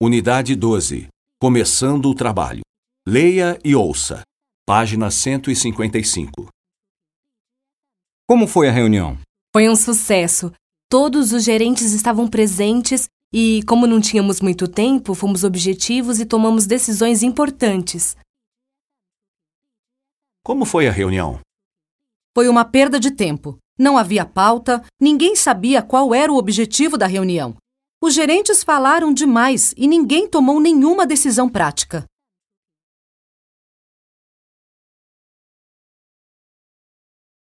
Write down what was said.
Unidade 12. Começando o trabalho. Leia e ouça. Página 155. Como foi a reunião? Foi um sucesso. Todos os gerentes estavam presentes e, como não tínhamos muito tempo, fomos objetivos e tomamos decisões importantes. Como foi a reunião? Foi uma perda de tempo. Não havia pauta, ninguém sabia qual era o objetivo da reunião. Os gerentes falaram demais e ninguém tomou nenhuma decisão prática.